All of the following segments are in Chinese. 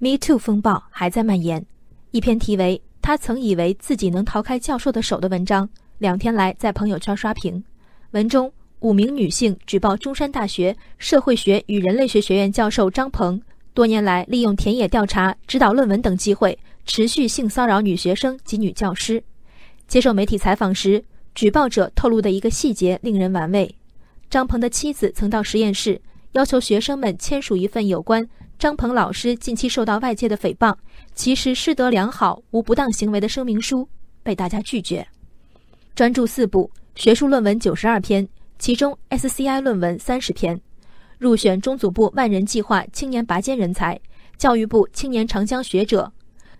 Me Too 风暴还在蔓延。一篇题为“他曾以为自己能逃开教授的手”的文章，两天来在朋友圈刷屏。文中五名女性举报中山大学社会学与人类学学院教授张鹏多年来利用田野调查、指导论文等机会，持续性骚扰女学生及女教师。接受媒体采访时，举报者透露的一个细节令人玩味：张鹏的妻子曾到实验室要求学生们签署一份有关。张鹏老师近期受到外界的诽谤，其实师德良好，无不当行为的声明书被大家拒绝。专注四部学术论文九十二篇，其中 SCI 论文三十篇，入选中组部万人计划青年拔尖人才，教育部青年长江学者，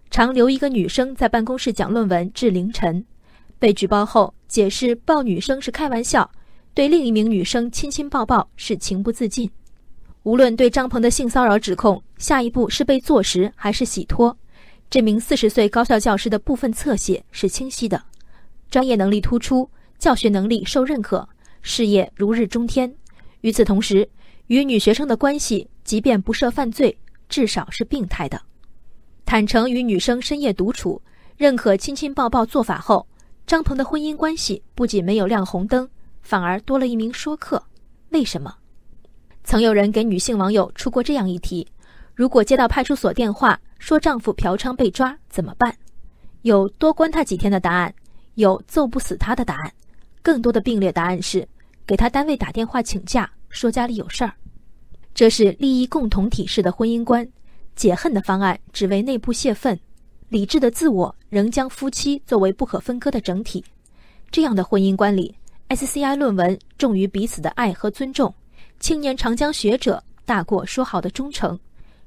常留一个女生在办公室讲论文至凌晨。被举报后，解释抱女生是开玩笑，对另一名女生亲亲抱抱是情不自禁。无论对张鹏的性骚扰指控，下一步是被坐实还是洗脱，这名四十岁高校教师的部分侧写是清晰的：专业能力突出，教学能力受认可，事业如日中天。与此同时，与女学生的关系，即便不涉犯罪，至少是病态的。坦诚与女生深夜独处，认可亲亲抱抱做法后，张鹏的婚姻关系不仅没有亮红灯，反而多了一名说客。为什么？曾有人给女性网友出过这样一题：如果接到派出所电话说丈夫嫖娼被抓怎么办？有多关他几天的答案，有揍不死他的答案，更多的并列答案是给他单位打电话请假，说家里有事儿。这是利益共同体式的婚姻观，解恨的方案只为内部泄愤，理智的自我仍将夫妻作为不可分割的整体。这样的婚姻观里，SCI 论文重于彼此的爱和尊重。青年长江学者大过说好的忠诚，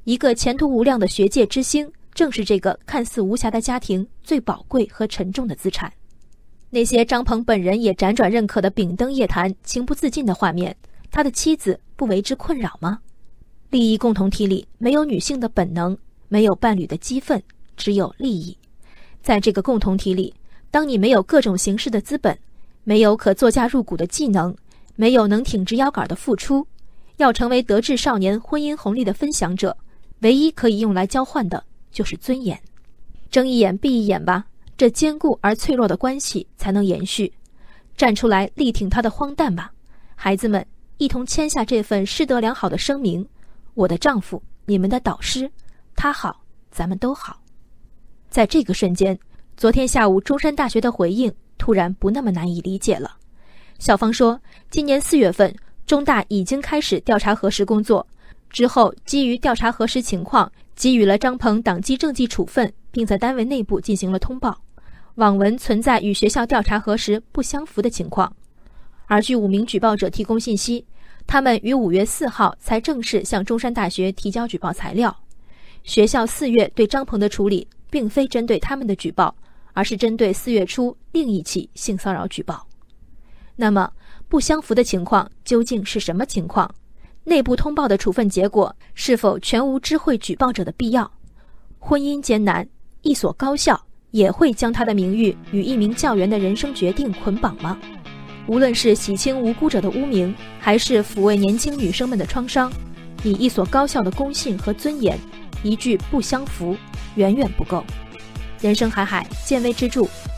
一个前途无量的学界之星，正是这个看似无瑕的家庭最宝贵和沉重的资产。那些张鹏本人也辗转认可的丙灯夜谈、情不自禁的画面，他的妻子不为之困扰吗？利益共同体里没有女性的本能，没有伴侣的激愤，只有利益。在这个共同体里，当你没有各种形式的资本，没有可作价入股的技能。没有能挺直腰杆的付出，要成为德智少年婚姻红利的分享者，唯一可以用来交换的就是尊严。睁一眼闭一眼吧，这坚固而脆弱的关系才能延续。站出来力挺他的荒诞吧，孩子们一同签下这份师德良好的声明。我的丈夫，你们的导师，他好，咱们都好。在这个瞬间，昨天下午中山大学的回应突然不那么难以理解了。校方说，今年四月份，中大已经开始调查核实工作，之后基于调查核实情况，给予了张鹏党纪政纪处分，并在单位内部进行了通报。网文存在与学校调查核实不相符的情况，而据五名举报者提供信息，他们于五月四号才正式向中山大学提交举报材料。学校四月对张鹏的处理，并非针对他们的举报，而是针对四月初另一起性骚扰举报。那么不相符的情况究竟是什么情况？内部通报的处分结果是否全无知会举报者的必要？婚姻艰难，一所高校也会将他的名誉与一名教员的人生决定捆绑吗？无论是洗清无辜者的污名，还是抚慰年轻女生们的创伤，以一所高校的公信和尊严，一句不相符远远不够。人生海海，见微知著。